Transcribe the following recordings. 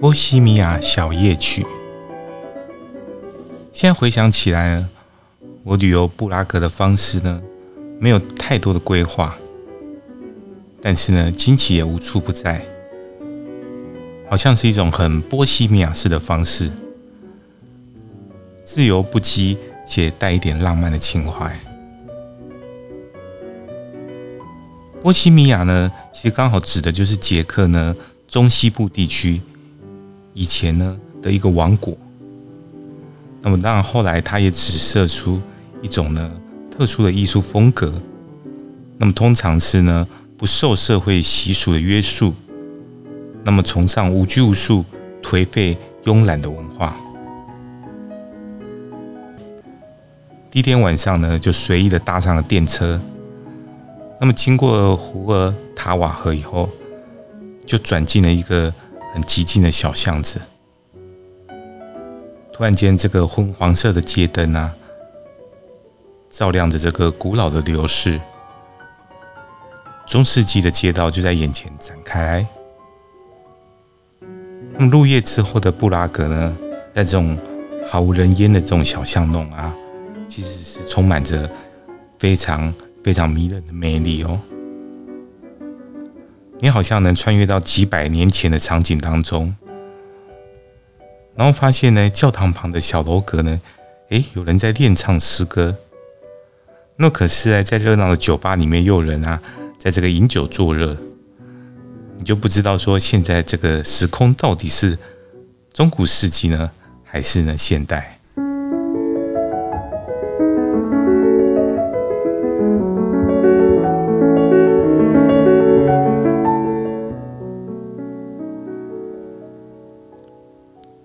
波西米亚小夜曲。现在回想起来，我旅游布拉格的方式呢，没有太多的规划，但是呢，惊奇也无处不在，好像是一种很波西米亚式的方式，自由不羁且带一点浪漫的情怀。波西米亚呢，其实刚好指的就是捷克呢中西部地区以前呢的一个王国。那么当然，后来它也指涉出一种呢特殊的艺术风格。那么通常是呢不受社会习俗的约束，那么崇尚无拘无束、颓废慵懒的文化。第一天晚上呢，就随意的搭上了电车。那么经过胡尔塔瓦河以后，就转进了一个很寂静的小巷子。突然间，这个昏黄色的街灯啊，照亮着这个古老的流市，中世纪的街道就在眼前展开。那么入夜之后的布拉格呢，在这种毫无人烟的这种小巷弄啊，其实是充满着非常非常迷人的魅力哦。你好像能穿越到几百年前的场景当中。然后发现呢，教堂旁的小楼阁呢，诶，有人在练唱诗歌。那可是啊，在热闹的酒吧里面，又有人啊，在这个饮酒作乐。你就不知道说，现在这个时空到底是中古世纪呢，还是呢现代？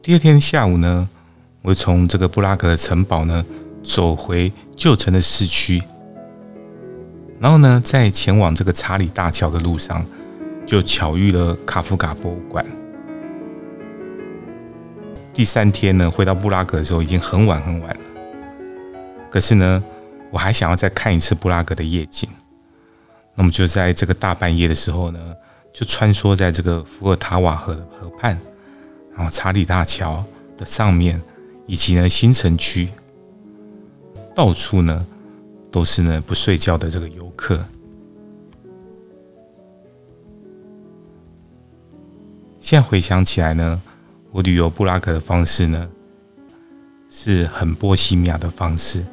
第二天下午呢，我从这个布拉格的城堡呢走回旧城的市区，然后呢，在前往这个查理大桥的路上，就巧遇了卡夫卡博物馆。第三天呢，回到布拉格的时候已经很晚很晚了，可是呢，我还想要再看一次布拉格的夜景。那么就在这个大半夜的时候呢，就穿梭在这个伏尔塔瓦河河畔。然后查理大桥的上面，以及呢新城区，到处呢都是呢不睡觉的这个游客。现在回想起来呢，我旅游布拉格的方式呢是很波西米亚的方式。